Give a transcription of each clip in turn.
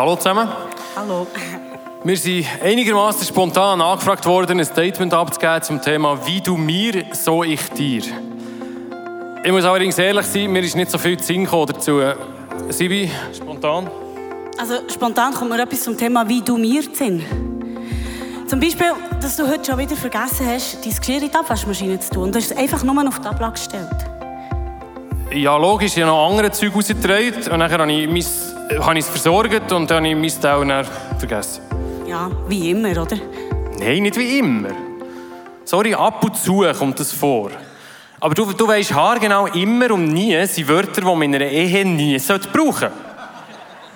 Hallo zusammen. Hallo. Wir sind einigermaßen spontan angefragt worden, ein Statement abzugeben zum Thema «Wie du mir, so ich dir». Ich muss allerdings ehrlich sein, mir ist nicht so viel zu Sinn gekommen dazu. Sibi, spontan? Also spontan kommt mir etwas zum Thema «Wie du mir Sinn». Zum Beispiel, dass du heute schon wieder vergessen hast, dein Geschirr in die Abwaschmaschine zu tun. Und du hast es einfach nur auf die Ablage gestellt. Ja, logisch, ich habe noch andere Zeug rausgetragen und dann habe ich, mein, habe ich es versorgt und dann habe ich mein Teil vergessen. Ja, wie immer, oder? Nein, nicht wie immer. Sorry, ab und zu kommt das vor. Aber du, du weißt haargenau immer und nie sind Wörter, die man in einer Ehe nie sollte brauchen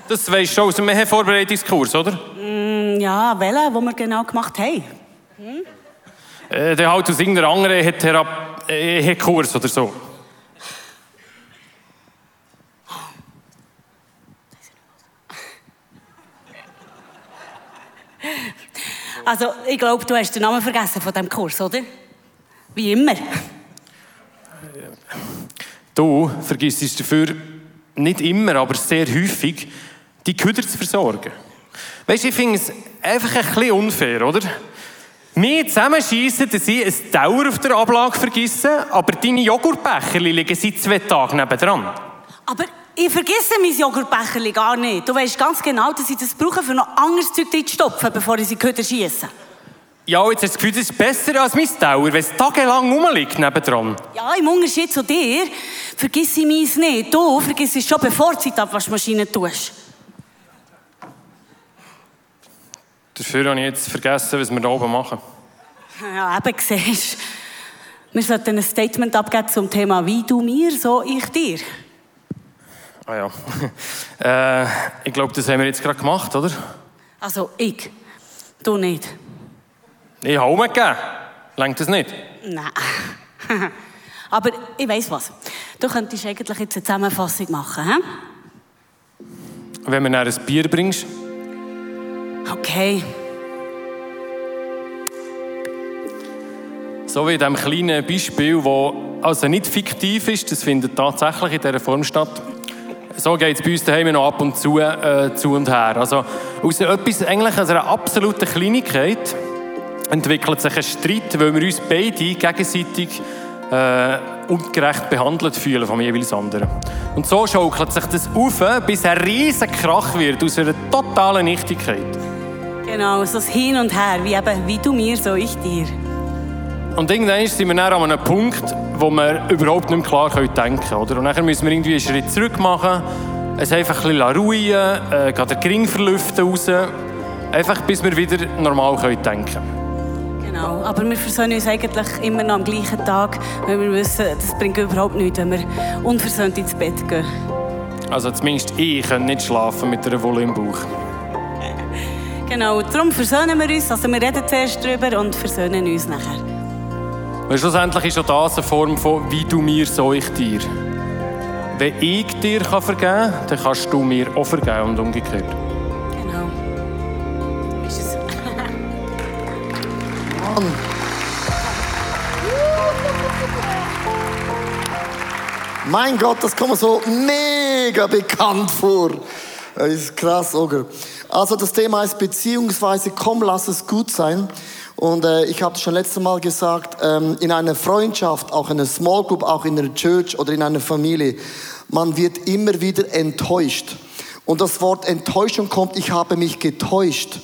Das weisst du schon aus dem Ehevorbereitungskurs, oder? Mm, ja, welche, die wir genau gemacht haben. Hm? Äh, der halt aus irgendeiner anderen Ehekurs oder so. Also, ich glaube, du hast den Namen vergessen von diesem Kurs, oder? Wie immer. Du vergisst dafür nicht immer, aber sehr häufig, die Küder zu versorgen. Weißt du, ich finde es einfach ein bisschen unfair, oder? Wir zusammenschießen, dass ich ein Dauer auf der Ablage vergesse, aber deine Joghurtbecher liegen seit zwei Tagen nebendran. Aber ich vergesse mein Joghurtbecher gar nicht. Du weißt ganz genau, dass ich das brauche, für noch anderes Zeug zu stopfen, bevor ich sie Köder schiesse. Ja, jetzt hast du das Gefühl, das ist besser als mein Dauer, wenn es tagelang rumliegt nebendran. Ja, im Unterschied zu dir vergiss ich meins nicht. Du vergiss es schon, bevor du die Abwaschmaschine tust. Dafür habe ich jetzt vergessen, was wir da oben machen. Ja, eben siehst Wir sollten ein Statement abgeben zum Thema «Wie du mir, so ich dir». Ah ja. äh, ich glaube, das haben wir jetzt gerade gemacht, oder? Also ich. Du nicht. Ich habe umgegeben. Längt das nicht? Nein. Aber ich weiss was. Du könntest eigentlich jetzt eine Zusammenfassung machen, hä? Wenn du mir ein Bier bringst. Okay. So wie in diesem kleinen Beispiel, das also nicht fiktiv ist, das findet tatsächlich in dieser Form statt. So geht es bei uns daheim noch ab und zu äh, zu und her. Also aus etwas, eigentlich aus einer absoluten Kleinigkeit entwickelt sich ein Streit, weil wir uns beide gegenseitig äh, ungerecht behandelt fühlen vom jeweils anderen. Und so schaukelt sich das auf, bis ein riesiger Krach wird aus einer totalen Nichtigkeit. Genau, so das Hin und Her, wie eben, wie du mir, so ich dir. Und irgendwann sind wir dann an einem Punkt, wo wir überhaupt nicht mehr klar denken können. Oder? Und dann müssen wir irgendwie einen Schritt zurück machen, es einfach ein bisschen ruhen, äh, den Gring verlüften raus, einfach bis wir wieder normal können denken können. Genau, aber wir versöhnen uns eigentlich immer noch am gleichen Tag, weil wir wissen, das bringt überhaupt nichts, wenn wir unversöhnt ins Bett gehen. Also zumindest ich kann nicht schlafen mit einer Wolle im Bauch. Genau, darum versöhnen wir uns, also wir reden zuerst darüber und versöhnen uns nachher. Weil schlussendlich ist auch das eine Form von «Wie du mir, so ich dir». Wenn ich dir vergeben kann, dann kannst du mir auch vergeben und umgekehrt. Genau. Ist es. Mann. Mein Gott, das kommt mir so mega bekannt vor. Das ist krass, Oger. Also das Thema ist beziehungsweise komm, lass es gut sein. Und äh, ich habe schon letztes Mal gesagt, ähm, in einer Freundschaft, auch in einer Small Group, auch in einer Church oder in einer Familie, man wird immer wieder enttäuscht. Und das Wort Enttäuschung kommt, ich habe mich getäuscht.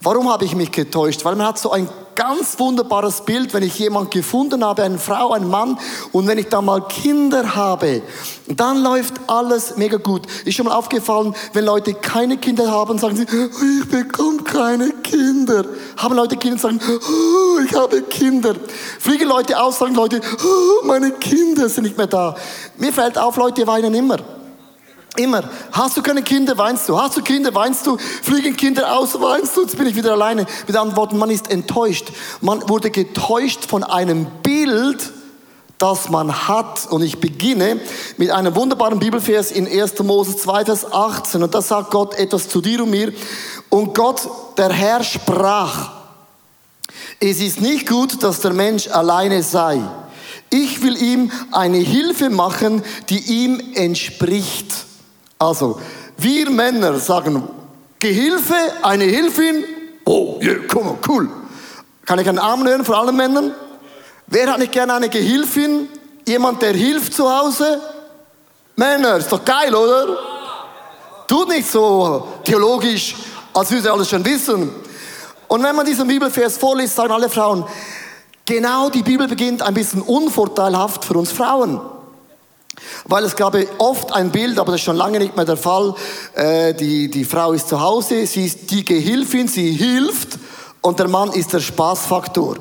Warum habe ich mich getäuscht? Weil man hat so ein ganz wunderbares Bild, wenn ich jemand gefunden habe, eine Frau, einen Mann, und wenn ich dann mal Kinder habe, dann läuft alles mega gut. Ist schon mal aufgefallen, wenn Leute keine Kinder haben, sagen sie, oh, ich bekomme keine Kinder. Haben Leute Kinder, sagen, oh, ich habe Kinder. Fliegen Leute aus, sagen Leute, oh, meine Kinder sind nicht mehr da. Mir fällt auf, Leute weinen immer. Immer. Hast du keine Kinder, weinst du. Hast du Kinder, weinst du. Fliegen Kinder aus, weinst du. Jetzt bin ich wieder alleine. Mit anderen Worten, man ist enttäuscht. Man wurde getäuscht von einem Bild, das man hat. Und ich beginne mit einem wunderbaren Bibelvers in 1. Mose 2, Vers 18. Und da sagt Gott etwas zu dir und mir. Und Gott, der Herr, sprach, es ist nicht gut, dass der Mensch alleine sei. Ich will ihm eine Hilfe machen, die ihm entspricht. Also, wir Männer sagen, Gehilfe, eine Hilfin. Oh, yeah, mal, cool. Kann ich einen Arm hören von allen Männern? Wer hat nicht gerne eine Gehilfin? Jemand, der hilft zu Hause? Männer, ist doch geil, oder? Tut nicht so theologisch, als würde sie alles schon wissen. Und wenn man diesen Bibelvers vorliest, sagen alle Frauen, genau die Bibel beginnt ein bisschen unvorteilhaft für uns Frauen. Weil es gab oft ein Bild, aber das ist schon lange nicht mehr der Fall. Äh, die, die Frau ist zu Hause, sie ist die Gehilfin, sie hilft und der Mann ist der Spaßfaktor.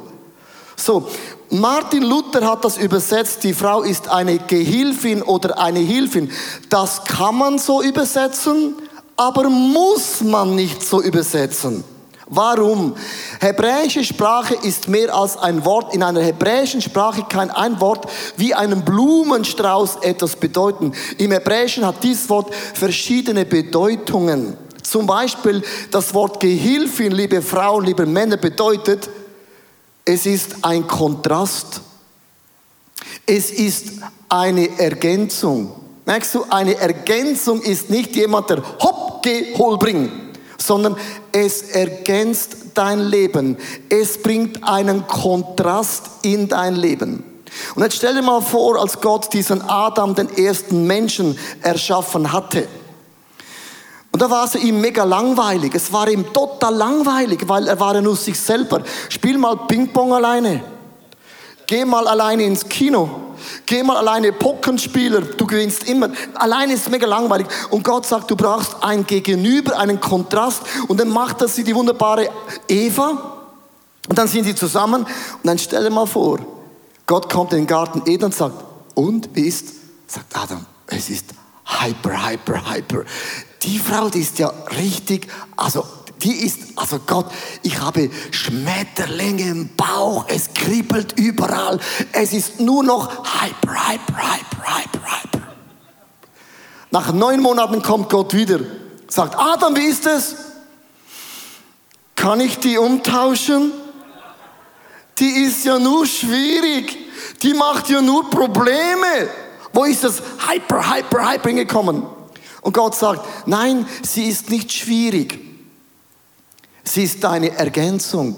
So, Martin Luther hat das übersetzt, die Frau ist eine Gehilfin oder eine Hilfin. Das kann man so übersetzen, aber muss man nicht so übersetzen. Warum? Hebräische Sprache ist mehr als ein Wort. In einer hebräischen Sprache kann ein Wort wie einen Blumenstrauß etwas bedeuten. Im Hebräischen hat dieses Wort verschiedene Bedeutungen. Zum Beispiel das Wort Gehilfin, liebe Frauen, liebe Männer, bedeutet, es ist ein Kontrast. Es ist eine Ergänzung. Merkst du, eine Ergänzung ist nicht jemand, der hopp, geh, hol, bring sondern es ergänzt dein Leben. Es bringt einen Kontrast in dein Leben. Und jetzt stell dir mal vor, als Gott diesen Adam, den ersten Menschen, erschaffen hatte. Und da war es ihm mega langweilig. Es war ihm total langweilig, weil er war ja nur sich selber. Spiel mal Ping-Pong alleine. Geh mal alleine ins Kino. Geh mal alleine Pockenspieler, du gewinnst immer. Alleine ist es mega langweilig. Und Gott sagt, du brauchst ein Gegenüber, einen Kontrast. Und dann macht das sie die wunderbare Eva. Und dann sind sie zusammen. Und dann stell dir mal vor, Gott kommt in den Garten Eden und sagt, und wie ist? Sagt Adam, es ist hyper, hyper, hyper. Die Frau, die ist ja richtig, also die ist, also Gott, ich habe Schmetterlinge im Bauch, es kribbelt überall, es ist nur noch hyper, hyper, hyper, hyper, hyper. Nach neun Monaten kommt Gott wieder, sagt, Adam, wie ist es? Kann ich die umtauschen? Die ist ja nur schwierig, die macht ja nur Probleme. Wo ist das hyper, hyper, hyper hingekommen? Und Gott sagt, nein, sie ist nicht schwierig. Sie ist deine Ergänzung.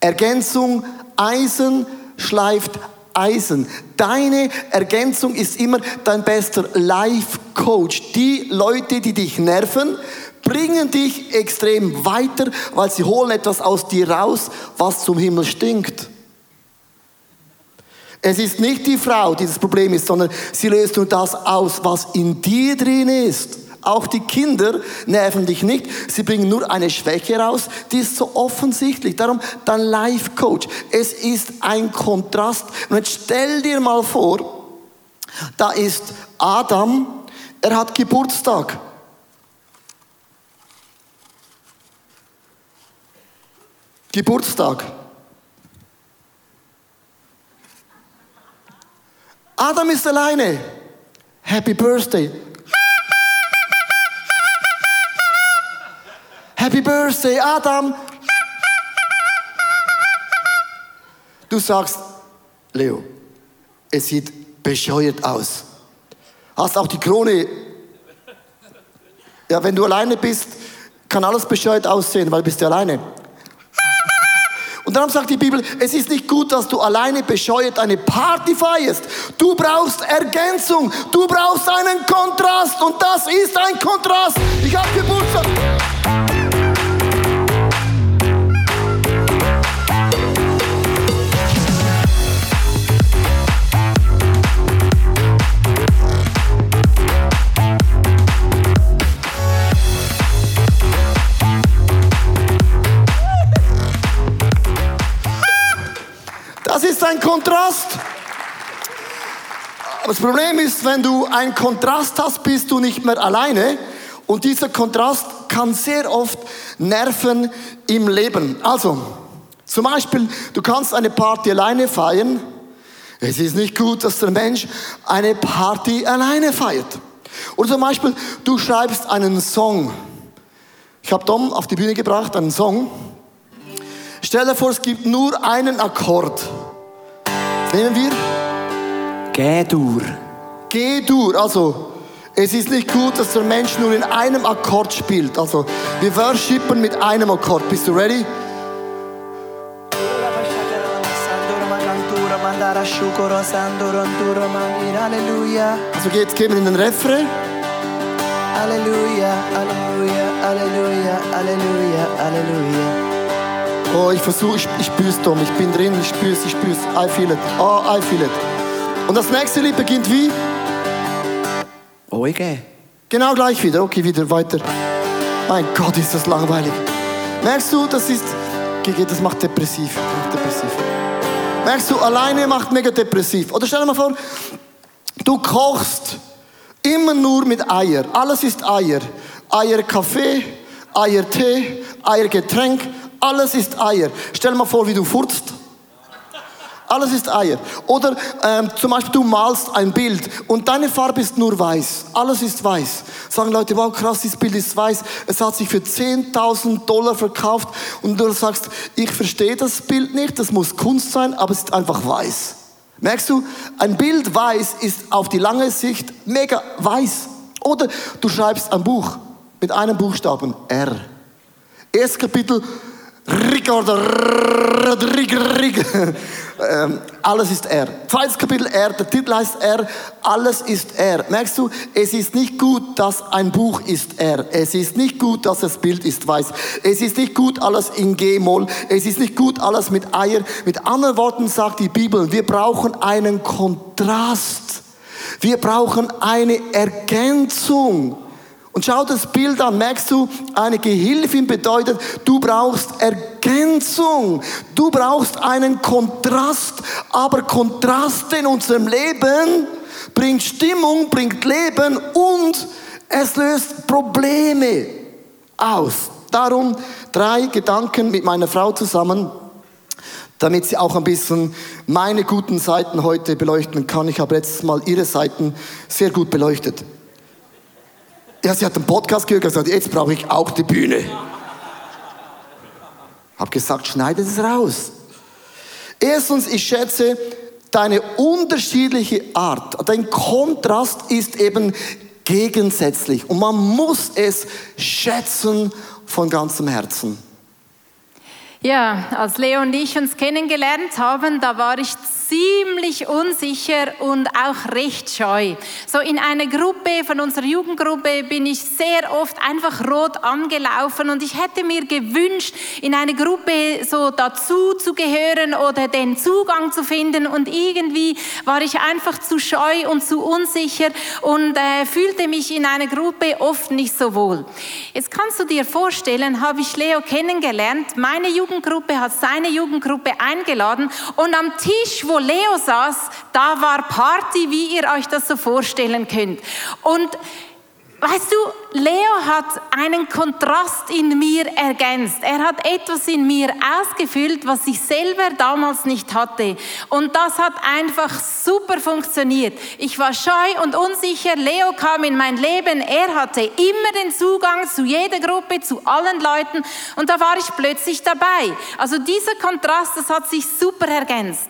Ergänzung, Eisen schleift Eisen. Deine Ergänzung ist immer dein bester Life Coach. Die Leute, die dich nerven, bringen dich extrem weiter, weil sie holen etwas aus dir raus, was zum Himmel stinkt. Es ist nicht die Frau, die das Problem ist, sondern sie löst nur das aus, was in dir drin ist. Auch die Kinder nerven dich nicht. Sie bringen nur eine Schwäche raus, die ist so offensichtlich. Darum dein Life Coach. Es ist ein Kontrast. Und jetzt stell dir mal vor, da ist Adam, er hat Geburtstag. Geburtstag. Adam ist alleine. Happy Birthday. Happy Birthday, Adam. Du sagst, Leo, es sieht bescheuert aus. Hast auch die Krone. Ja, wenn du alleine bist, kann alles bescheuert aussehen, weil du bist ja alleine. Und darum sagt die Bibel, es ist nicht gut, dass du alleine bescheuert eine Party feierst. Du brauchst Ergänzung, du brauchst einen Kontrast und das ist ein Kontrast. Ich habe Geburtstag. Ein Kontrast. Aber das Problem ist, wenn du einen Kontrast hast, bist du nicht mehr alleine. Und dieser Kontrast kann sehr oft nerven im Leben. Also, zum Beispiel, du kannst eine Party alleine feiern. Es ist nicht gut, dass der Mensch eine Party alleine feiert. Oder zum Beispiel, du schreibst einen Song. Ich habe Tom auf die Bühne gebracht, einen Song. Stell dir vor, es gibt nur einen Akkord. Nehmen wir G-Dur. G-Dur. Also, Es ist nicht gut, dass der Mensch nur in einem Akkord spielt. Also, wir worshipen mit einem Akkord. Bist du ready? Also, jetzt gehen wir in den Refrain. Halleluja, Halleluja, Halleluja, Halleluja, Halleluja. Oh, ich versuche, ich, ich spür's, Tom. Ich bin drin, ich spür's, ich spür's. I feel it. Oh, I feel it. Und das nächste Lied beginnt wie? Oige. Genau gleich wieder. Okay, wieder weiter. Mein Gott, ist das langweilig. Merkst du, das ist, das macht depressiv. Depressiv. Merkst du, alleine macht mega depressiv. Oder stell dir mal vor, du kochst immer nur mit Eier. Alles ist Eier. Eier Kaffee, Eier Tee, Eier Getränk. Alles ist Eier. Stell mal vor, wie du furzt. Alles ist Eier. Oder ähm, zum Beispiel du malst ein Bild und deine Farbe ist nur weiß. Alles ist weiß. Sagen Leute, wow, krass, dieses Bild ist weiß. Es hat sich für 10.000 Dollar verkauft und du sagst, ich verstehe das Bild nicht, das muss Kunst sein, aber es ist einfach weiß. Merkst du, ein Bild weiß ist auf die lange Sicht mega weiß. Oder du schreibst ein Buch mit einem Buchstaben R. Erstes Kapitel, Rig, Rig. Ähm, alles ist R. Zweites Kapitel R, der Titel heißt R, alles ist R. Merkst du, es ist nicht gut, dass ein Buch ist R. Es ist nicht gut, dass das Bild ist weiß. Es ist nicht gut, alles in G-Moll. Es ist nicht gut, alles mit Eier. Mit anderen Worten sagt die Bibel, wir brauchen einen Kontrast. Wir brauchen eine Ergänzung. Und schau das Bild an, merkst du, eine Gehilfin bedeutet, du brauchst Ergänzung, du brauchst einen Kontrast, aber Kontraste in unserem Leben bringt Stimmung, bringt Leben und es löst Probleme aus. Darum drei Gedanken mit meiner Frau zusammen, damit sie auch ein bisschen meine guten Seiten heute beleuchten kann. Ich habe letztes Mal ihre Seiten sehr gut beleuchtet. Ja, sie hat einen Podcast gehört und gesagt, jetzt brauche ich auch die Bühne. Hab gesagt, schneide es raus. Erstens, ich schätze deine unterschiedliche Art. Dein Kontrast ist eben gegensätzlich und man muss es schätzen von ganzem Herzen. Ja, als Leo und ich uns kennengelernt haben, da war ich ziemlich unsicher und auch recht scheu. So in einer Gruppe, von unserer Jugendgruppe, bin ich sehr oft einfach rot angelaufen und ich hätte mir gewünscht, in eine Gruppe so dazu zu gehören oder den Zugang zu finden und irgendwie war ich einfach zu scheu und zu unsicher und äh, fühlte mich in einer Gruppe oft nicht so wohl. Jetzt kannst du dir vorstellen, habe ich Leo kennengelernt, meine Jugendgruppe hat seine Jugendgruppe eingeladen und am Tisch, wo Leo saß, da war Party, wie ihr euch das so vorstellen könnt. Und Weißt du, Leo hat einen Kontrast in mir ergänzt. Er hat etwas in mir ausgefüllt, was ich selber damals nicht hatte. Und das hat einfach super funktioniert. Ich war scheu und unsicher. Leo kam in mein Leben. Er hatte immer den Zugang zu jeder Gruppe, zu allen Leuten. Und da war ich plötzlich dabei. Also dieser Kontrast, das hat sich super ergänzt.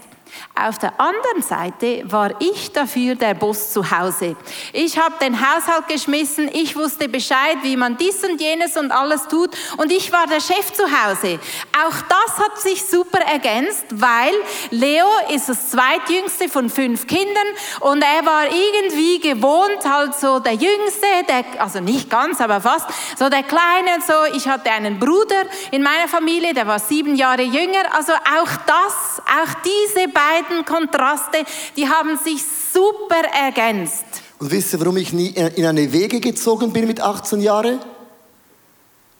Auf der anderen Seite war ich dafür der Boss zu Hause. Ich habe den Haushalt geschmissen, ich wusste Bescheid, wie man dies und jenes und alles tut und ich war der Chef zu Hause. Auch das hat sich super ergänzt, weil Leo ist das zweitjüngste von fünf Kindern und er war irgendwie gewohnt, halt so der Jüngste, der, also nicht ganz, aber fast, so der Kleine so. Ich hatte einen Bruder in meiner Familie, der war sieben Jahre jünger. Also auch das, auch diese beiden Kontraste, die haben sich super ergänzt. Und wisst ihr, warum ich nie in eine Wege gezogen bin mit 18 Jahren?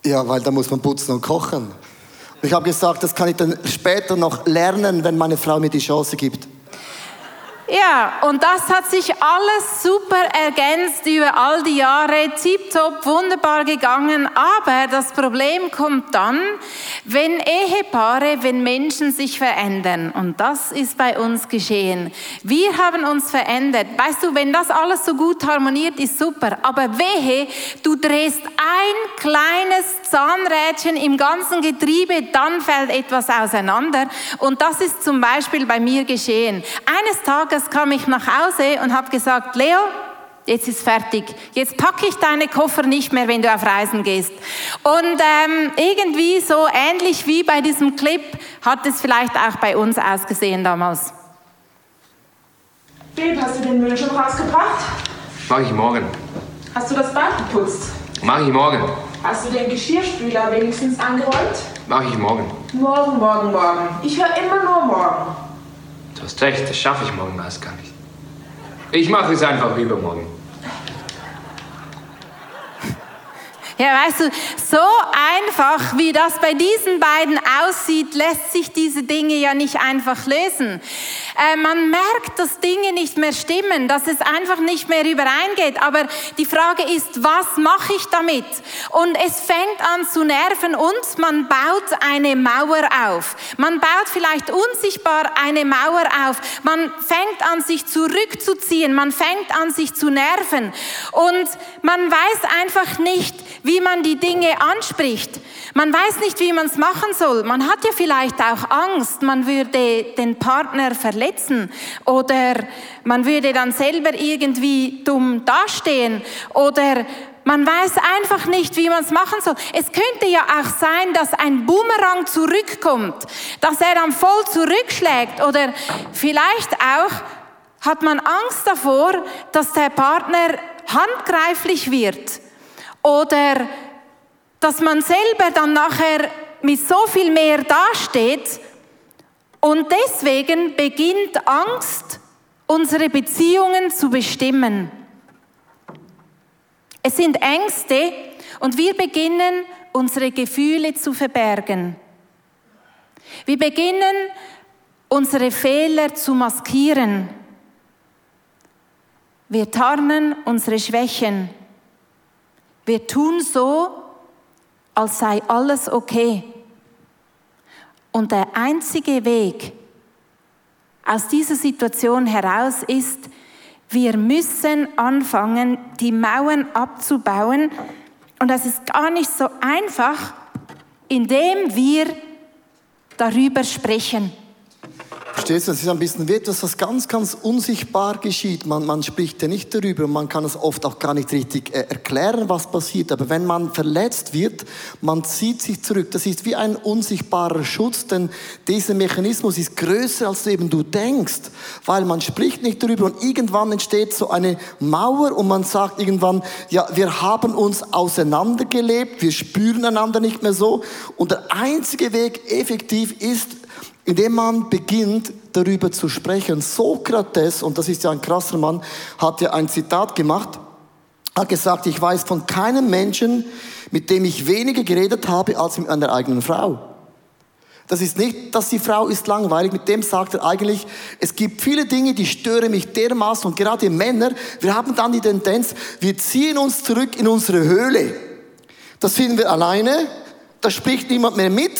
Ja, weil da muss man putzen und kochen. Und ich habe gesagt, das kann ich dann später noch lernen, wenn meine Frau mir die Chance gibt. Ja, und das hat sich alles super ergänzt über all die Jahre, tiptop, wunderbar gegangen. Aber das Problem kommt dann, wenn Ehepaare, wenn Menschen sich verändern. Und das ist bei uns geschehen. Wir haben uns verändert. Weißt du, wenn das alles so gut harmoniert, ist super. Aber wehe, du drehst ein kleines Zahnrädchen im ganzen Getriebe, dann fällt etwas auseinander. Und das ist zum Beispiel bei mir geschehen. Eines Tages kam ich nach Hause und habe gesagt, Leo, jetzt ist fertig. Jetzt packe ich deine Koffer nicht mehr, wenn du auf Reisen gehst. Und ähm, irgendwie so ähnlich wie bei diesem Clip hat es vielleicht auch bei uns ausgesehen damals. Babe, hast du den Müll schon rausgebracht? Mach ich morgen. Hast du das Bad geputzt? Mach ich morgen. Hast du den Geschirrspüler wenigstens angeräumt? Mach ich morgen. Morgen, morgen, morgen. Ich höre immer nur morgen. Hast recht, das schaffe ich morgen meist gar nicht. Ich mache es einfach übermorgen. Ja, weißt du, so einfach wie das bei diesen beiden aussieht, lässt sich diese Dinge ja nicht einfach lösen. Äh, man merkt, dass Dinge nicht mehr stimmen, dass es einfach nicht mehr übereingeht. Aber die Frage ist, was mache ich damit? Und es fängt an zu nerven und man baut eine Mauer auf. Man baut vielleicht unsichtbar eine Mauer auf. Man fängt an, sich zurückzuziehen. Man fängt an, sich zu nerven. Und man weiß einfach nicht, wie man die Dinge anspricht. Man weiß nicht, wie man es machen soll. Man hat ja vielleicht auch Angst, man würde den Partner verletzen oder man würde dann selber irgendwie dumm dastehen oder man weiß einfach nicht, wie man es machen soll. Es könnte ja auch sein, dass ein Boomerang zurückkommt, dass er dann voll zurückschlägt oder vielleicht auch hat man Angst davor, dass der Partner handgreiflich wird oder dass man selber dann nachher mit so viel mehr dasteht und deswegen beginnt Angst, unsere Beziehungen zu bestimmen. Es sind Ängste und wir beginnen, unsere Gefühle zu verbergen. Wir beginnen, unsere Fehler zu maskieren. Wir tarnen unsere Schwächen. Wir tun so, als sei alles okay. Und der einzige Weg aus dieser Situation heraus ist, wir müssen anfangen, die Mauern abzubauen. Und das ist gar nicht so einfach, indem wir darüber sprechen. Verstehst du, das ist ein bisschen wie etwas, was ganz, ganz unsichtbar geschieht. Man, man spricht ja nicht darüber, man kann es oft auch gar nicht richtig äh, erklären, was passiert. Aber wenn man verletzt wird, man zieht sich zurück. Das ist wie ein unsichtbarer Schutz, denn dieser Mechanismus ist größer, als eben du denkst. Weil man spricht nicht darüber und irgendwann entsteht so eine Mauer und man sagt irgendwann, ja, wir haben uns auseinandergelebt, wir spüren einander nicht mehr so. Und der einzige Weg effektiv ist, indem man beginnt, darüber zu sprechen. Sokrates, und das ist ja ein krasser Mann, hat ja ein Zitat gemacht, hat gesagt, ich weiß von keinem Menschen, mit dem ich weniger geredet habe als mit einer eigenen Frau. Das ist nicht, dass die Frau ist langweilig, mit dem sagt er eigentlich, es gibt viele Dinge, die stören mich dermaßen und gerade Männer, wir haben dann die Tendenz, wir ziehen uns zurück in unsere Höhle. Das finden wir alleine, da spricht niemand mehr mit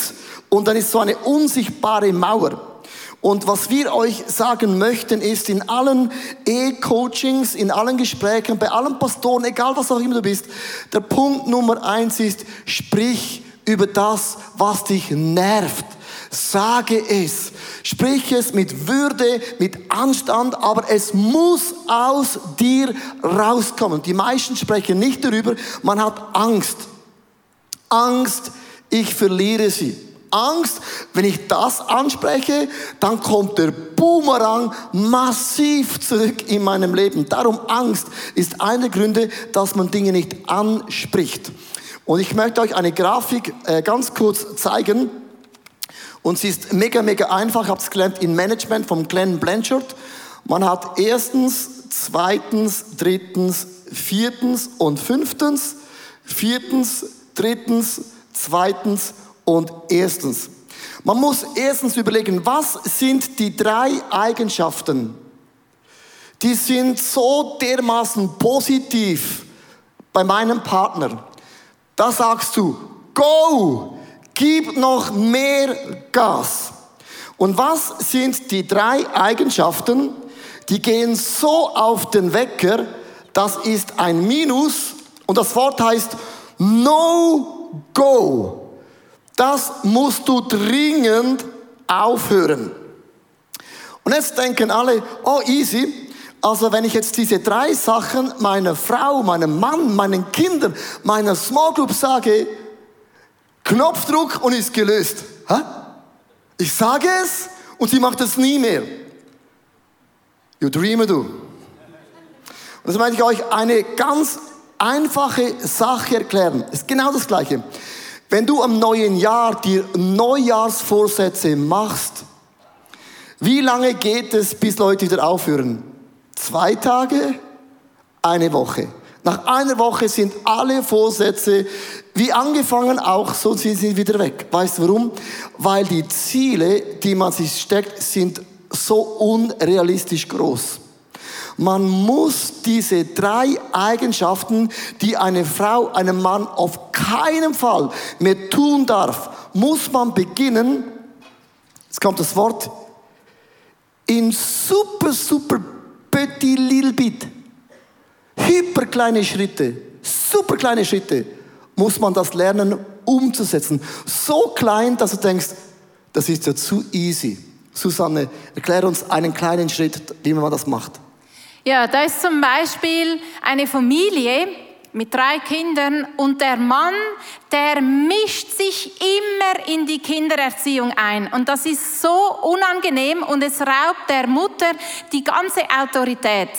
und dann ist so eine unsichtbare Mauer. Und was wir euch sagen möchten, ist in allen E-Coachings, in allen Gesprächen, bei allen Pastoren, egal was auch immer du bist, der Punkt Nummer eins ist, sprich über das, was dich nervt. Sage es. Sprich es mit Würde, mit Anstand, aber es muss aus dir rauskommen. Die meisten sprechen nicht darüber. Man hat Angst. Angst, ich verliere sie. Angst, wenn ich das anspreche, dann kommt der Boomerang massiv zurück in meinem Leben. Darum Angst ist einer der Gründe, dass man Dinge nicht anspricht. Und ich möchte euch eine Grafik äh, ganz kurz zeigen. Und sie ist mega, mega einfach. Ich habe es gelernt in Management vom Glenn Blanchard. Man hat erstens, zweitens, drittens, viertens und fünftens. Viertens, drittens, zweitens und erstens. Man muss erstens überlegen, was sind die drei Eigenschaften, die sind so dermaßen positiv bei meinem Partner. Da sagst du, go, gib noch mehr Gas. Und was sind die drei Eigenschaften, die gehen so auf den Wecker, das ist ein Minus und das Wort heißt no go. Das musst du dringend aufhören. Und jetzt denken alle, oh easy, Also wenn ich jetzt diese drei Sachen meiner Frau, meinem Mann, meinen Kindern, meiner Small Group sage, Knopfdruck und ist gelöst. Hä? Ich sage es und sie macht es nie mehr. You dreamer du. Und das möchte ich euch eine ganz einfache Sache erklären. Ist genau das Gleiche. Wenn du am neuen Jahr dir Neujahrsvorsätze machst, wie lange geht es, bis Leute wieder aufhören? Zwei Tage? Eine Woche. Nach einer Woche sind alle Vorsätze wie angefangen auch, so sind sie wieder weg. Weißt du warum? Weil die Ziele, die man sich steckt, sind so unrealistisch groß. Man muss diese drei Eigenschaften, die eine Frau, einem Mann auf keinen Fall mehr tun darf, muss man beginnen, jetzt kommt das Wort, in super, super petit little bit, hyper kleine Schritte, super kleine Schritte, muss man das lernen umzusetzen. So klein, dass du denkst, das ist ja zu easy. Susanne, erklär uns einen kleinen Schritt, wie man das macht. Ja, da ist zum Beispiel eine Familie mit drei Kindern und der Mann, der mischt sich immer in die Kindererziehung ein. Und das ist so unangenehm und es raubt der Mutter die ganze Autorität.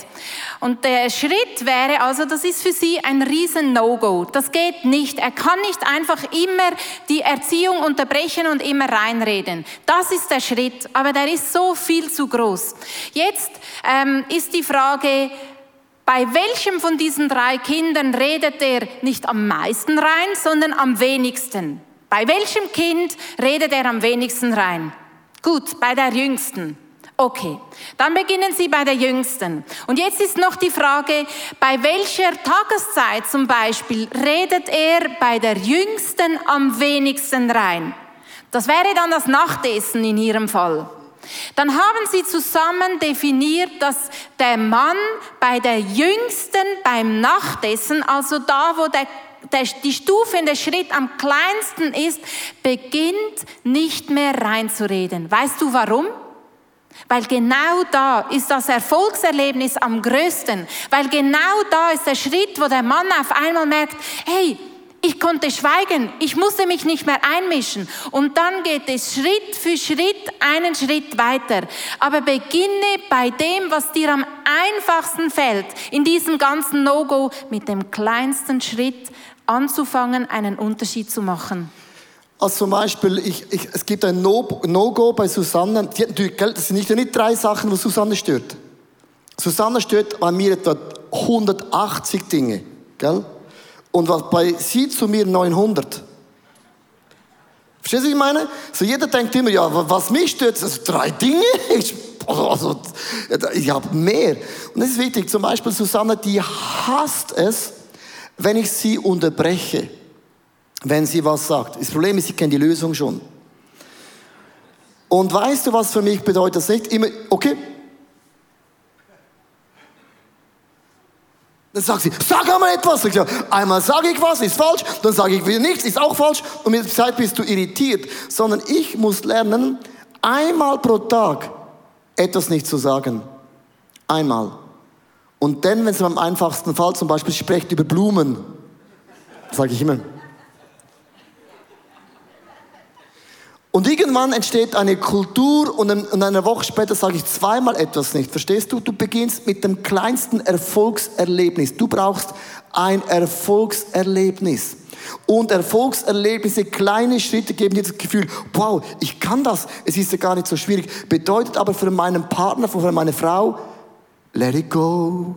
Und der Schritt wäre also, das ist für sie ein riesen No-Go. Das geht nicht. Er kann nicht einfach immer die Erziehung unterbrechen und immer reinreden. Das ist der Schritt, aber der ist so viel zu groß. Jetzt ähm, ist die Frage, bei welchem von diesen drei Kindern redet er nicht am meisten rein, sondern am wenigsten? Bei welchem Kind redet er am wenigsten rein? Gut, bei der Jüngsten. Okay, dann beginnen Sie bei der Jüngsten. Und jetzt ist noch die Frage, bei welcher Tageszeit zum Beispiel redet er bei der Jüngsten am wenigsten rein? Das wäre dann das Nachtessen in Ihrem Fall. Dann haben sie zusammen definiert, dass der Mann bei der Jüngsten beim Nachtessen, also da, wo der, der, die Stufe in der Schritt am kleinsten ist, beginnt nicht mehr reinzureden. Weißt du warum? Weil genau da ist das Erfolgserlebnis am größten. Weil genau da ist der Schritt, wo der Mann auf einmal merkt, hey, ich konnte schweigen, ich musste mich nicht mehr einmischen. Und dann geht es Schritt für Schritt einen Schritt weiter. Aber beginne bei dem, was dir am einfachsten fällt, in diesem ganzen No-Go mit dem kleinsten Schritt anzufangen, einen Unterschied zu machen. Also zum Beispiel, ich, ich, es gibt ein No-Go no bei Susanne. Die, das sind nicht, nicht drei Sachen, wo Susanne stört. Susanne stört bei mir etwa 180 Dinge. Gell? Und was bei sie zu mir 900. Verstehst du, was ich meine? So jeder denkt immer, ja, was mich stört, also drei Dinge. Ich, also, also, ich habe mehr. Und das ist wichtig. Zum Beispiel Susanne, die hasst es, wenn ich sie unterbreche, wenn sie was sagt. Das Problem ist, sie kennt die Lösung schon. Und weißt du, was für mich bedeutet das nicht? Immer, okay, Dann sagt sie, sag einmal etwas. Ich sage, einmal sage ich was, ist falsch, dann sage ich wieder nichts, ist auch falsch und mit der Zeit bist du irritiert. Sondern ich muss lernen, einmal pro Tag etwas nicht zu sagen. Einmal. Und dann, wenn es am einfachsten Fall zum Beispiel spricht über Blumen, sage ich immer, Und irgendwann entsteht eine Kultur und eine Woche später sage ich zweimal etwas nicht. Verstehst du? Du beginnst mit dem kleinsten Erfolgserlebnis. Du brauchst ein Erfolgserlebnis. Und Erfolgserlebnisse, kleine Schritte geben dir das Gefühl, wow, ich kann das. Es ist ja gar nicht so schwierig. Bedeutet aber für meinen Partner, für meine Frau, let it go.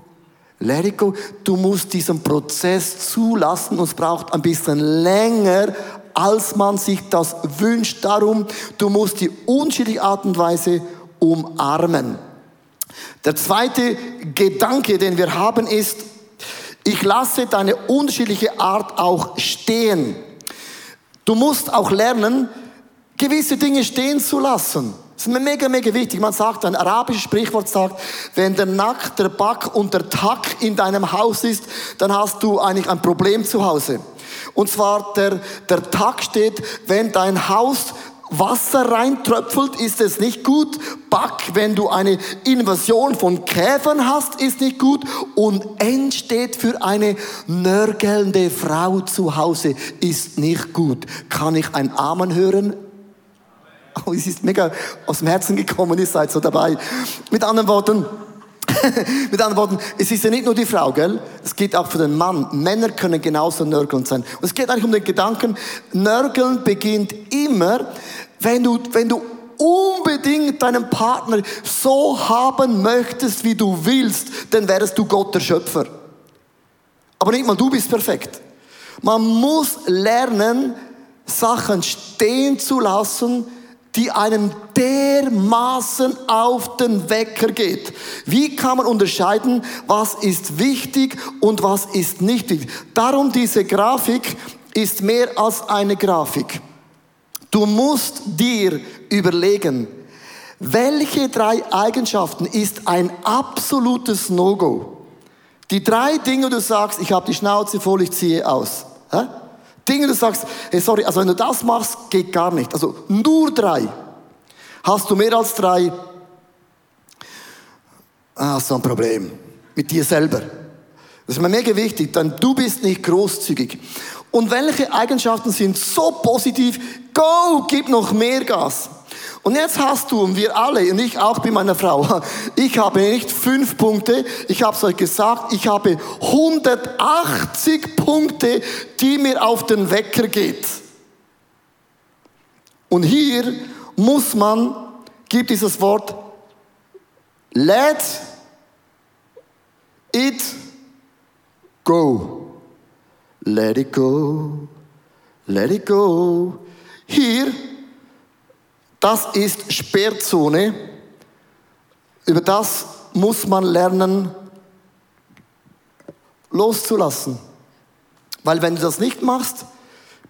Let it go. Du musst diesen Prozess zulassen und es braucht ein bisschen länger, als man sich das wünscht. Darum, du musst die unterschiedliche Art und Weise umarmen. Der zweite Gedanke, den wir haben, ist, ich lasse deine unterschiedliche Art auch stehen. Du musst auch lernen, gewisse Dinge stehen zu lassen. Das ist mega, mega wichtig. Man sagt, ein arabisches Sprichwort sagt, wenn der Nack, der Back und der Tack in deinem Haus ist, dann hast du eigentlich ein Problem zu Hause. Und zwar der, der Tag steht, wenn dein Haus Wasser reintröpfelt, ist es nicht gut. Back, wenn du eine Invasion von Käfern hast, ist nicht gut. Und N steht für eine nörgelnde Frau zu Hause, ist nicht gut. Kann ich ein Amen hören? Oh, es ist mega aus dem Herzen gekommen, ihr seid so dabei. Mit anderen Worten, mit anderen Worten, es ist ja nicht nur die Frau, gell? Es geht auch für den Mann. Männer können genauso nörgelnd sein. Und es geht eigentlich um den Gedanken, nörgeln beginnt immer, wenn du, wenn du unbedingt deinen Partner so haben möchtest, wie du willst, dann wärst du Gott der Schöpfer. Aber nicht mal du bist perfekt. Man muss lernen, Sachen stehen zu lassen, die einem dermaßen auf den Wecker geht. Wie kann man unterscheiden, was ist wichtig und was ist nicht wichtig? Darum diese Grafik ist mehr als eine Grafik. Du musst dir überlegen, welche drei Eigenschaften ist ein absolutes No-Go? Die drei Dinge, du sagst, ich habe die Schnauze voll, ich ziehe aus. Hä? Dinge, du sagst, hey, sorry, also wenn du das machst, geht gar nicht. Also nur drei. Hast du mehr als drei, ah, hast du ein Problem mit dir selber. Das ist mir mega wichtig, denn du bist nicht großzügig. Und welche Eigenschaften sind so positiv? Go, gib noch mehr Gas. Und jetzt hast du, und wir alle, und ich auch bei meiner Frau, ich habe nicht fünf Punkte, ich habe es euch gesagt, ich habe 180 Punkte, die mir auf den Wecker geht. Und hier muss man, gibt dieses Wort, let it go. Let it go. Let it go. Hier das ist Sperrzone. Über das muss man lernen, loszulassen. Weil wenn du das nicht machst,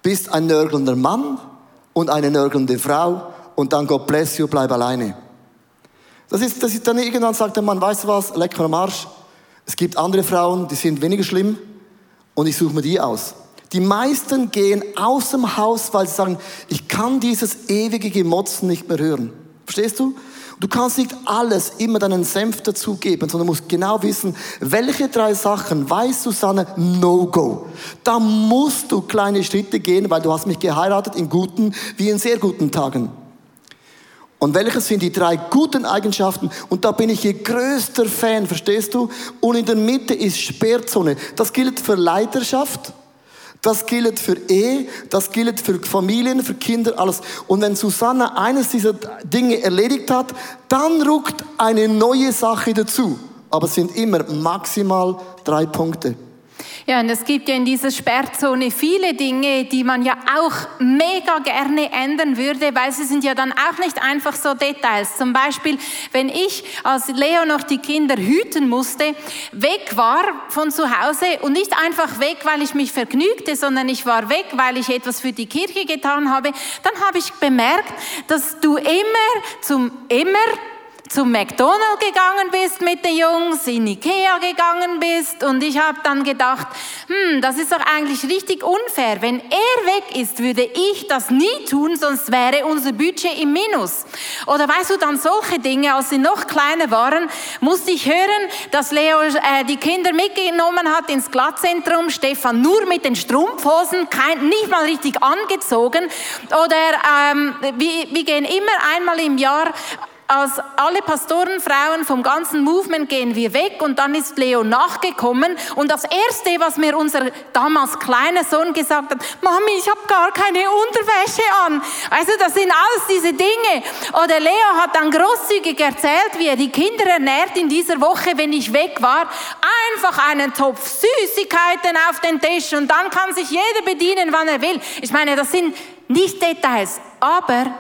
bist ein nörgelnder Mann und eine nörgelnde Frau und dann Gott bless you, bleib alleine. Das ist, das ist dann irgendwann sagt der Mann, weißt du was, lecker am Arsch. Es gibt andere Frauen, die sind weniger schlimm und ich suche mir die aus. Die meisten gehen aus dem Haus, weil sie sagen, ich kann dieses ewige Gemotzen nicht mehr hören. Verstehst du? Du kannst nicht alles immer deinen Senf dazugeben, sondern musst genau wissen, welche drei Sachen weißt du, Susanne, No-Go. Da musst du kleine Schritte gehen, weil du hast mich geheiratet in guten wie in sehr guten Tagen. Und welches sind die drei guten Eigenschaften? Und da bin ich ihr größter Fan, verstehst du? Und in der Mitte ist Sperrzone. Das gilt für Leiterschaft. Das gilt für Ehe, das gilt für Familien, für Kinder, alles. Und wenn Susanna eines dieser Dinge erledigt hat, dann ruckt eine neue Sache dazu. Aber es sind immer maximal drei Punkte. Ja, und es gibt ja in dieser Sperrzone viele Dinge, die man ja auch mega gerne ändern würde, weil sie sind ja dann auch nicht einfach so Details. Zum Beispiel, wenn ich als Leo noch die Kinder hüten musste, weg war von zu Hause und nicht einfach weg, weil ich mich vergnügte, sondern ich war weg, weil ich etwas für die Kirche getan habe, dann habe ich bemerkt, dass du immer zum immer zum McDonald's gegangen bist mit den Jungs, in Ikea gegangen bist und ich habe dann gedacht, hm, das ist doch eigentlich richtig unfair. Wenn er weg ist, würde ich das nie tun, sonst wäre unser Budget im Minus. Oder weißt du, dann solche Dinge, als sie noch kleiner waren, musste ich hören, dass Leo äh, die Kinder mitgenommen hat ins Glattzentrum, Stefan nur mit den Strumpfhosen, kein, nicht mal richtig angezogen. Oder ähm, wir, wir gehen immer einmal im Jahr als alle Pastorenfrauen vom ganzen Movement gehen wir weg und dann ist Leo nachgekommen und das erste, was mir unser damals kleiner Sohn gesagt hat, Mami, ich habe gar keine Unterwäsche an. Also das sind alles diese Dinge. Oder Leo hat dann großzügig erzählt, wie er die Kinder ernährt in dieser Woche, wenn ich weg war. Einfach einen Topf Süßigkeiten auf den Tisch und dann kann sich jeder bedienen, wann er will. Ich meine, das sind nicht Details, aber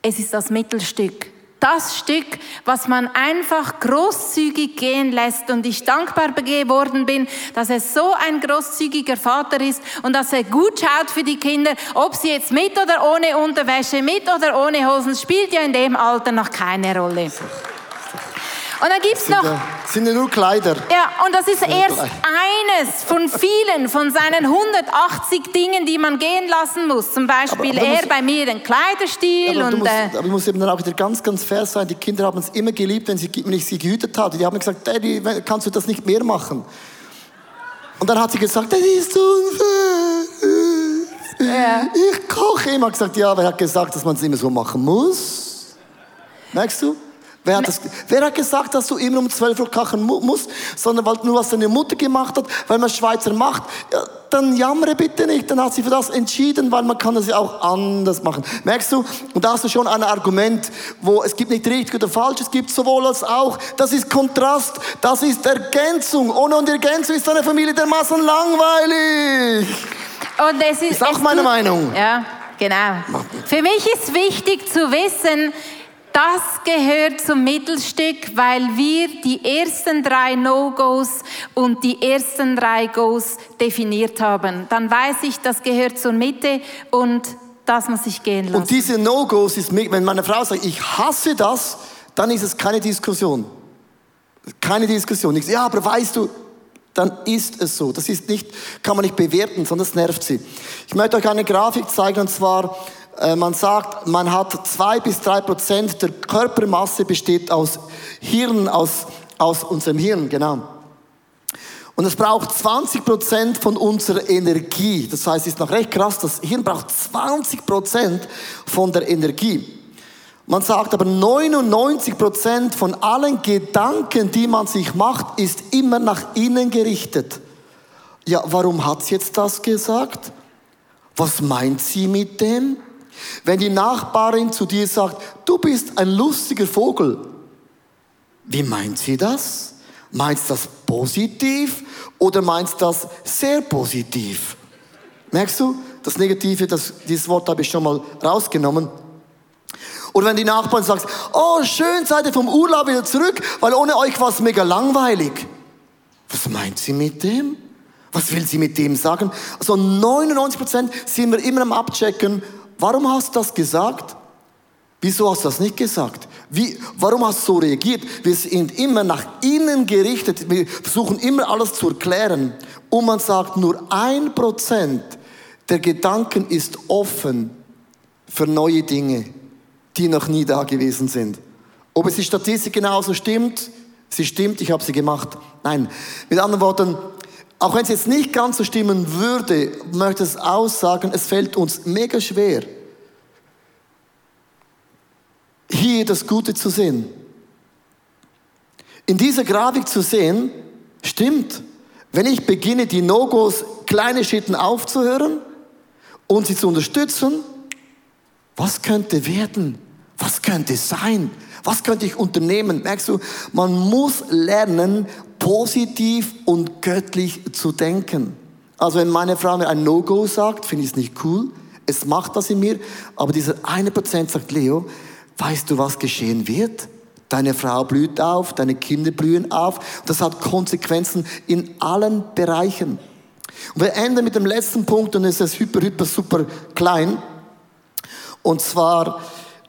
es ist das Mittelstück das Stück, was man einfach großzügig gehen lässt. Und ich dankbar geworden bin, dass er so ein großzügiger Vater ist und dass er gut schaut für die Kinder, ob sie jetzt mit oder ohne Unterwäsche, mit oder ohne Hosen, spielt ja in dem Alter noch keine Rolle. Und dann gibt es noch Ja, sind ja nur Kleider. Ja, und das ist erst eines von vielen, von seinen 180 Dingen, die man gehen lassen muss. Zum Beispiel Aber- aber er muss- bei mir den Kleiderstil Aber, du und musst, äh, aber ich muss eben dann auch wieder ganz, ganz fair sein. Die Kinder haben es immer geliebt, wenn, sie, wenn ich sie gehütet hatte. Die haben gesagt, Daddy, kannst du das nicht mehr machen? Und dann hat sie gesagt, das ist unfair. Ich koche immer. Gesagt, ja, wer hat gesagt, dass man es immer so machen muss? Merkst du? Wer hat, das, wer hat gesagt, dass du immer um 12 Uhr kochen mu musst, sondern weil nur was deine Mutter gemacht hat, weil man Schweizer macht, ja, dann jammere bitte nicht. Dann hat sie für das entschieden, weil man kann das ja auch anders machen. Merkst du? Und da hast du schon ein Argument, wo es gibt nicht richtig oder falsch, es gibt sowohl als auch. Das ist Kontrast, das ist Ergänzung. Ohne und Ergänzung ist deine Familie dermaßen langweilig. Und es ist, Ist auch meine tut- Meinung. Ja, genau. Für mich ist wichtig zu wissen, das gehört zum Mittelstück, weil wir die ersten drei No-Gos und die ersten drei Goes definiert haben. Dann weiß ich, das gehört zur Mitte und das muss ich gehen lassen. Und diese No-Gos ist, wenn meine Frau sagt, ich hasse das, dann ist es keine Diskussion. Keine Diskussion. Ich sage, ja, aber weißt du, dann ist es so. Das ist nicht, kann man nicht bewerten, sondern das nervt sie. Ich möchte euch eine Grafik zeigen, und zwar, man sagt, man hat zwei bis drei Prozent der Körpermasse besteht aus Hirn, aus, aus unserem Hirn, genau. Und es braucht 20 Prozent von unserer Energie. Das heißt, es ist noch recht krass, das Hirn braucht 20 Prozent von der Energie. Man sagt aber 99 Prozent von allen Gedanken, die man sich macht, ist immer nach innen gerichtet. Ja, warum hat sie jetzt das gesagt? Was meint sie mit dem? Wenn die Nachbarin zu dir sagt, du bist ein lustiger Vogel, wie meint sie das? Meint das positiv oder meint das sehr positiv? Merkst du? Das Negative, das, dieses Wort habe ich schon mal rausgenommen. Oder wenn die Nachbarn sagt, oh, schön seid ihr vom Urlaub wieder zurück, weil ohne euch war es mega langweilig. Was meint sie mit dem? Was will sie mit dem sagen? Also 99% sind wir immer am Abchecken, warum hast du das gesagt? Wieso hast du das nicht gesagt? Wie, warum hast du so reagiert? Wir sind immer nach innen gerichtet. Wir versuchen immer alles zu erklären. Und man sagt, nur ein Prozent der Gedanken ist offen für neue Dinge, die noch nie da gewesen sind. Ob es die Statistik genauso stimmt, sie stimmt, ich habe sie gemacht. Nein, mit anderen Worten, auch wenn es jetzt nicht ganz so stimmen würde, möchte es aussagen, es fällt uns mega schwer, hier das Gute zu sehen. In dieser Grafik zu sehen, stimmt, wenn ich beginne, die No-Gos kleine Schritten aufzuhören und sie zu unterstützen, was könnte werden? Was könnte sein? Was könnte ich unternehmen? Merkst du, man muss lernen, positiv und göttlich zu denken. Also wenn meine Frau mir ein No-Go sagt, finde ich es nicht cool. Es macht das in mir. Aber dieser eine Prozent sagt, Leo, weißt du, was geschehen wird? Deine Frau blüht auf, deine Kinder blühen auf. Das hat Konsequenzen in allen Bereichen. Und wir enden mit dem letzten Punkt und es ist hyper, hyper, super klein. Und zwar,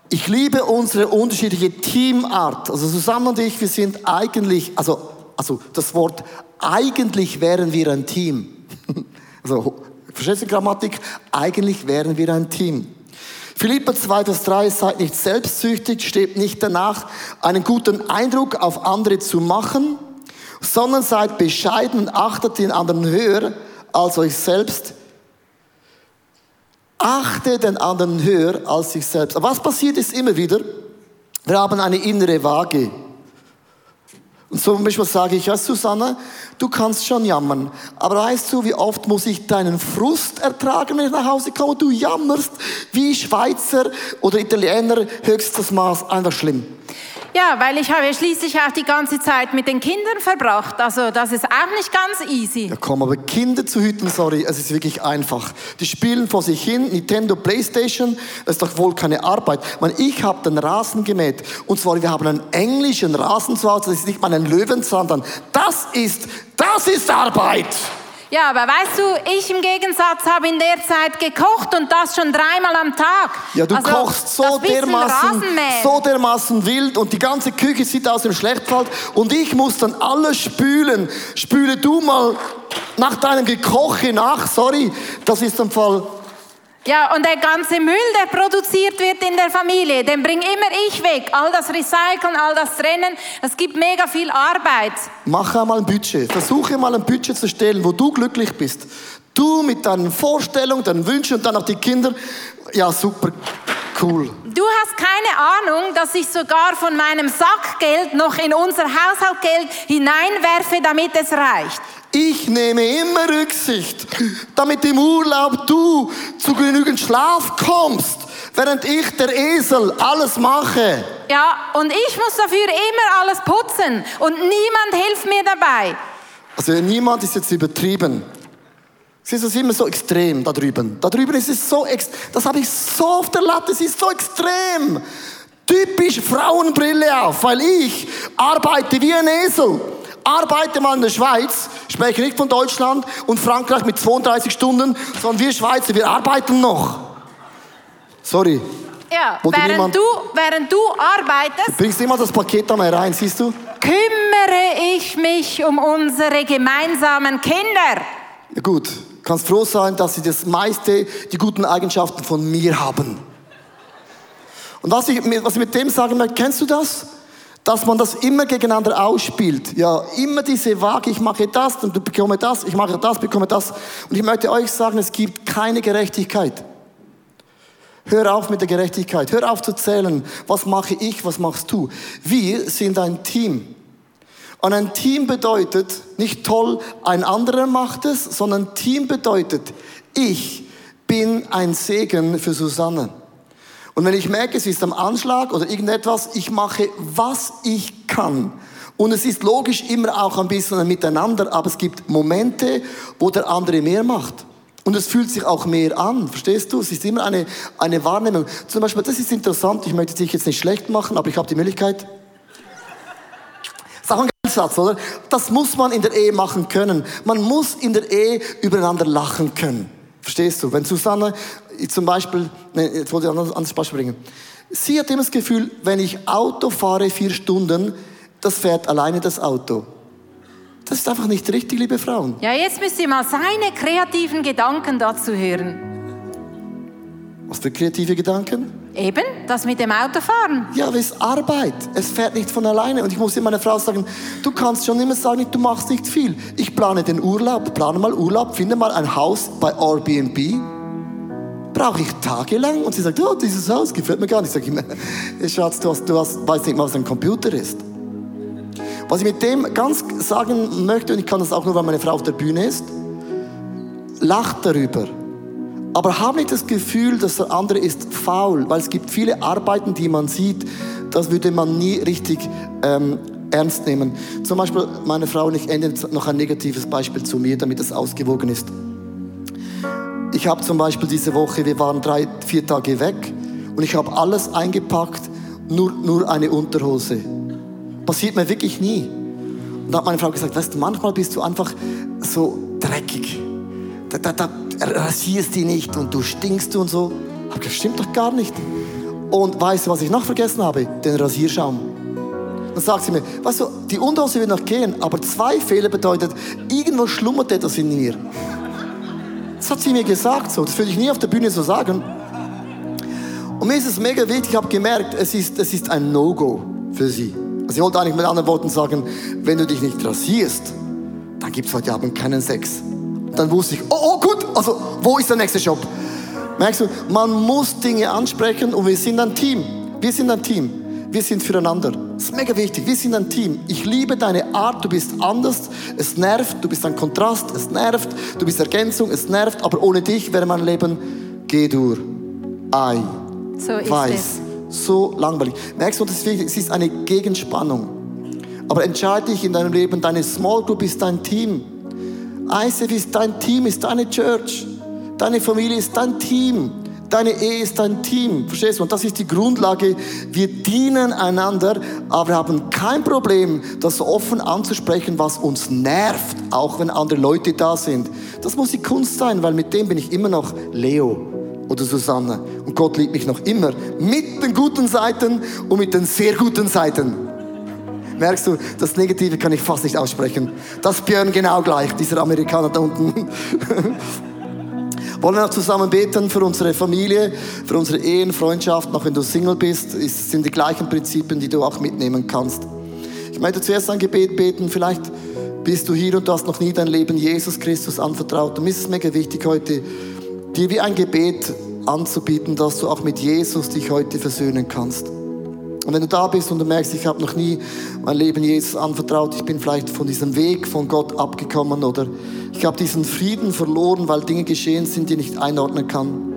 ich liebe unsere unterschiedliche Teamart. Also Susanne und ich, wir sind eigentlich, also, also das Wort, eigentlich wären wir ein Team. Also, verstehst du Grammatik? Eigentlich wären wir ein Team. Philippa 2, Vers 3, seid nicht selbstsüchtig, steht nicht danach, einen guten Eindruck auf andere zu machen, sondern seid bescheiden und achtet den anderen höher als euch selbst. Achte den anderen höher als sich selbst. Aber was passiert ist immer wieder, wir haben eine innere Waage. Und zum Beispiel sage ich, ja Susanne, du kannst schon jammern, aber weißt du, wie oft muss ich deinen Frust ertragen, wenn ich nach Hause komme? Du jammerst wie Schweizer oder Italiener höchstes Maß, einfach schlimm. Ja, weil ich habe schließlich auch die ganze Zeit mit den Kindern verbracht. Also das ist auch nicht ganz easy. Ja komm, aber Kinder zu hüten, sorry, es ist wirklich einfach. Die spielen vor sich hin, Nintendo, Playstation, das ist doch wohl keine Arbeit. Man, ich habe den Rasen gemäht und zwar, wir haben einen englischen Rasen zu Hause, das ist nicht mal ein Löwenzahn, das ist, das ist Arbeit. Ja, aber weißt du, ich im Gegensatz habe in der Zeit gekocht und das schon dreimal am Tag. Ja, du Also, kochst so dermaßen, so dermaßen wild und die ganze Küche sieht aus dem Schlechtwald und ich muss dann alles spülen. Spüle du mal nach deinem Gekoche nach. Sorry, das ist im Fall. Ja, und der ganze Müll, der produziert wird in der Familie, den bringe immer ich weg. All das Recyceln, all das Trennen, es gibt mega viel Arbeit. Mach einmal ein Budget. Versuche mal ein Budget zu stellen, wo du glücklich bist. Du mit deinen Vorstellungen, deinen Wünschen und dann auch die Kinder. Ja, super, cool. Du hast keine Ahnung, dass ich sogar von meinem Sackgeld noch in unser Haushaltgeld hineinwerfe, damit es reicht. Ich nehme immer Rücksicht, damit im Urlaub du zu genügend Schlaf kommst, während ich, der Esel, alles mache. Ja, und ich muss dafür immer alles putzen und niemand hilft mir dabei. Also niemand ist jetzt übertrieben. Siehst du, es ist immer so extrem da drüben. Da drüben ist es so ex Das habe ich so auf der Latte, es ist so extrem. Typisch Frauenbrille auf, weil ich arbeite wie ein Esel. Arbeite mal in der Schweiz, spreche nicht von Deutschland und Frankreich mit 32 Stunden, sondern wir Schweizer, wir arbeiten noch. Sorry, Ja, Wollte während niemand- du, während du arbeitest, bringst immer das Paket da mal rein, siehst du? kümmere ich mich um unsere gemeinsamen Kinder. Ja gut, kannst froh sein, dass sie das meiste, die guten Eigenschaften von mir haben. Und was ich, mit- was ich mit dem sagen möchte, kennst du das? Dass man das immer gegeneinander ausspielt. Ja, immer diese Waage, ich mache das und du bekomme das, ich mache das, bekomme das. Und ich möchte euch sagen, es gibt keine Gerechtigkeit. Hör auf mit der Gerechtigkeit. Hör auf zu zählen, was mache ich, was machst du. Wir sind ein Team. Und ein Team bedeutet nicht toll, ein anderer macht es, sondern Team bedeutet, ich bin ein Segen für Susanne. Und wenn ich merke, es ist am Anschlag oder irgendetwas, ich mache, was ich kann. Und es ist logisch immer auch ein bisschen ein Miteinander, aber es gibt Momente, wo der andere mehr macht. Und es fühlt sich auch mehr an, verstehst du? Es ist immer eine, eine Wahrnehmung. Zum Beispiel, das ist interessant, ich möchte dich jetzt nicht schlecht machen, aber ich habe die Möglichkeit, das ist auch ein Satz, oder? Das muss man in der Ehe machen können. Man muss in der Ehe übereinander lachen können. Verstehst du? Wenn Susanne zum Beispiel, ne, jetzt wollte ich ein anderes Beispiel bringen. Sie hat immer das Gefühl, wenn ich Auto fahre vier Stunden, das fährt alleine das Auto. Das ist einfach nicht richtig, liebe Frauen. Ja, jetzt müsst ihr mal seine kreativen Gedanken dazu hören. Was für kreative Gedanken? Eben, das mit dem Autofahren. Ja, es ist Arbeit. Es fährt nicht von alleine. Und ich muss immer meiner Frau sagen, du kannst schon immer sagen, du machst nicht viel. Ich plane den Urlaub, plane mal Urlaub, finde mal ein Haus bei Airbnb. Brauche ich tagelang? Und sie sagt, oh, dieses Haus gefällt mir gar nicht. Ich sage, hey, Schatz, du, hast, du hast, weißt nicht mal, was ein Computer ist. Was ich mit dem ganz sagen möchte, und ich kann das auch nur, weil meine Frau auf der Bühne ist, lacht darüber. Aber hab nicht das Gefühl, dass der andere ist faul, weil es gibt viele Arbeiten, die man sieht, das würde man nie richtig ähm, ernst nehmen. Zum Beispiel meine Frau und ich ende jetzt noch ein negatives Beispiel zu mir, damit es ausgewogen ist. Ich habe zum Beispiel diese Woche, wir waren drei, vier Tage weg und ich habe alles eingepackt, nur, nur eine Unterhose. Passiert mir wirklich nie. Und da hat meine Frau gesagt, weißt du, manchmal bist du einfach so dreckig. Da, da, da rasierst die nicht und du stinkst und so. Hab gesagt, stimmt doch gar nicht. Und weißt du, was ich noch vergessen habe? Den Rasierschaum. Dann sagt sie mir, weißt du, die Unterhose wird noch gehen, aber zwei Fehler bedeutet, irgendwo schlummert etwas in mir. Das hat sie mir gesagt so. Das würde ich nie auf der Bühne so sagen. Und mir ist es mega wichtig, ich habe gemerkt, es ist, es ist ein No-Go für sie. Also ich wollte eigentlich mit anderen Worten sagen, wenn du dich nicht rasierst, dann gibt es heute Abend keinen Sex. Dann wusste ich, oh, oh gut, also wo ist der nächste Job? Merkst du, man muss Dinge ansprechen und wir sind ein Team. Wir sind ein Team. Wir sind füreinander. Das ist mega wichtig. Wir sind ein Team. Ich liebe deine Art. Du bist anders. Es nervt. Du bist ein Kontrast. Es nervt. Du bist Ergänzung. Es nervt. Aber ohne dich wäre mein Leben G-Dur. Ei. So ist Weiß. So langweilig. Merkst du, das ist wichtig. Es ist eine Gegenspannung. Aber entscheide dich in deinem Leben, deine Small Group ist dein Team. ICF ist dein Team, ist deine Church. Deine Familie ist dein Team. Deine Ehe ist dein Team, verstehst du? Und das ist die Grundlage. Wir dienen einander, aber haben kein Problem, das offen anzusprechen, was uns nervt, auch wenn andere Leute da sind. Das muss die Kunst sein, weil mit dem bin ich immer noch Leo oder Susanne. Und Gott liebt mich noch immer mit den guten Seiten und mit den sehr guten Seiten. Merkst du, das Negative kann ich fast nicht aussprechen. Das Björn genau gleich, dieser Amerikaner da unten. Wollen wir noch zusammen beten für unsere Familie, für unsere Ehen, Freundschaften, auch wenn du Single bist, sind die gleichen Prinzipien, die du auch mitnehmen kannst. Ich möchte zuerst ein Gebet beten, vielleicht bist du hier und du hast noch nie dein Leben Jesus Christus anvertraut. Und mir ist es mega wichtig heute, dir wie ein Gebet anzubieten, dass du auch mit Jesus dich heute versöhnen kannst. Und wenn du da bist und du merkst, ich habe noch nie mein Leben Jesus anvertraut, ich bin vielleicht von diesem Weg von Gott abgekommen oder ich habe diesen Frieden verloren, weil Dinge geschehen sind, die ich nicht einordnen kann.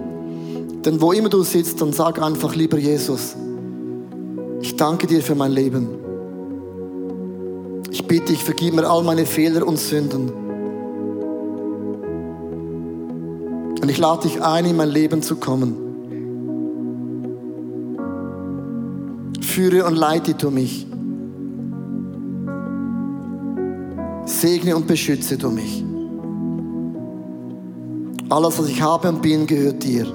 Denn wo immer du sitzt, dann sag einfach, lieber Jesus, ich danke dir für mein Leben. Ich bitte dich, vergib mir all meine Fehler und Sünden. Und ich lade dich ein, in mein Leben zu kommen. Führe und leite du mich. Segne und beschütze du mich. Alles, was ich habe und bin, gehört dir.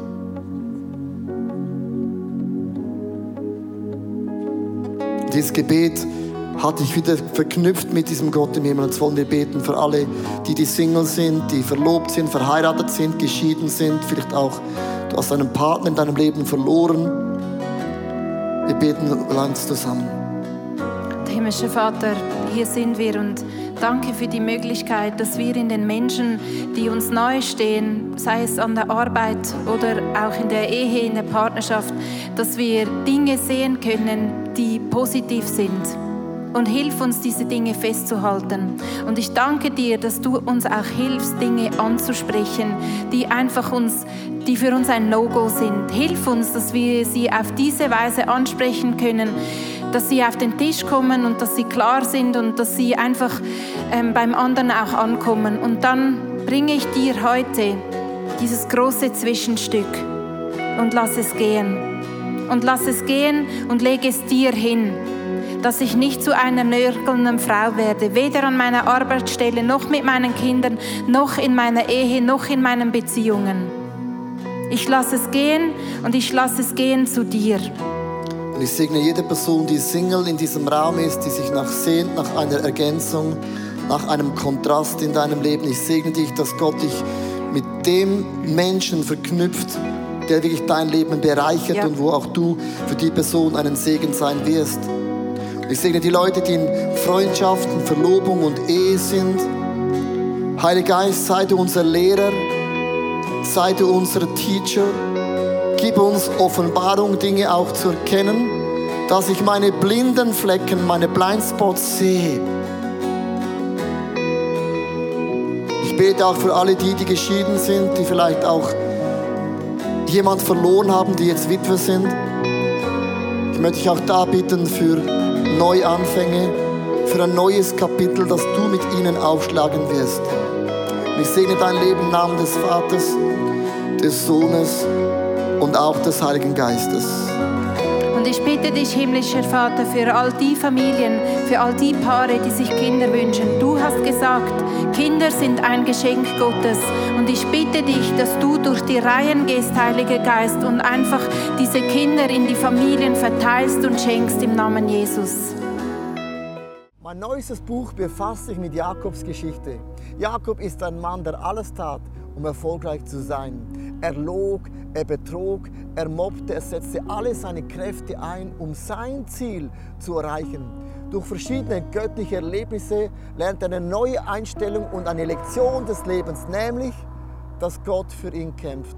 Dieses Gebet hatte ich wieder verknüpft mit diesem Gott im Himmel. Jetzt wollen wir beten für alle, die die Single sind, die verlobt sind, verheiratet sind, geschieden sind, vielleicht auch du hast einen Partner in deinem Leben verloren. Wir beten ganz zusammen. Himmlischer Vater, hier sind wir und danke für die Möglichkeit, dass wir in den Menschen, die uns nahe stehen, sei es an der Arbeit oder auch in der Ehe, in der Partnerschaft, dass wir Dinge sehen können, die positiv sind und hilf uns, diese Dinge festzuhalten. Und ich danke dir, dass du uns auch hilfst, Dinge anzusprechen, die einfach uns, die für uns ein No-Go sind. Hilf uns, dass wir sie auf diese Weise ansprechen können, dass sie auf den Tisch kommen und dass sie klar sind und dass sie einfach ähm, beim anderen auch ankommen. Und dann bringe ich dir heute dieses große Zwischenstück und lass es gehen. Und lass es gehen und lege es dir hin dass ich nicht zu einer nörgelnden Frau werde, weder an meiner Arbeitsstelle noch mit meinen Kindern, noch in meiner Ehe, noch in meinen Beziehungen. Ich lasse es gehen und ich lasse es gehen zu dir. Und ich segne jede Person, die Single in diesem Raum ist, die sich nach sehnt, nach einer Ergänzung, nach einem Kontrast in deinem Leben. Ich segne dich, dass Gott dich mit dem Menschen verknüpft, der wirklich dein Leben bereichert ja. und wo auch du für die Person einen Segen sein wirst. Ich segne die Leute, die in Freundschaften, Verlobung und Ehe sind. Heiliger Geist, sei du unser Lehrer, sei du unser Teacher. Gib uns Offenbarung, Dinge auch zu erkennen, dass ich meine blinden Flecken, meine Blindspots sehe. Ich bete auch für alle die, die geschieden sind, die vielleicht auch jemand verloren haben, die jetzt Witwe sind. Ich möchte dich auch da bitten für Neuanfänge, für ein neues Kapitel, das du mit ihnen aufschlagen wirst. ich segne dein Leben im Namen des Vaters, des Sohnes und auch des Heiligen Geistes. Und ich bitte dich, himmlischer Vater, für all die Familien, für all die Paare, die sich Kinder wünschen. Du hast gesagt, Kinder sind ein Geschenk Gottes. Und ich bitte dich, dass du durch die Reihen gehst, Heiliger Geist, und einfach diese Kinder in die Familien verteilst und schenkst im Namen Jesus. Mein neuestes Buch befasst sich mit Jakobs Geschichte. Jakob ist ein Mann, der alles tat, um erfolgreich zu sein. Er log, er betrog, er mobbte, er setzte alle seine Kräfte ein, um sein Ziel zu erreichen. Durch verschiedene göttliche Erlebnisse lernt er eine neue Einstellung und eine Lektion des Lebens, nämlich, dass Gott für ihn kämpft.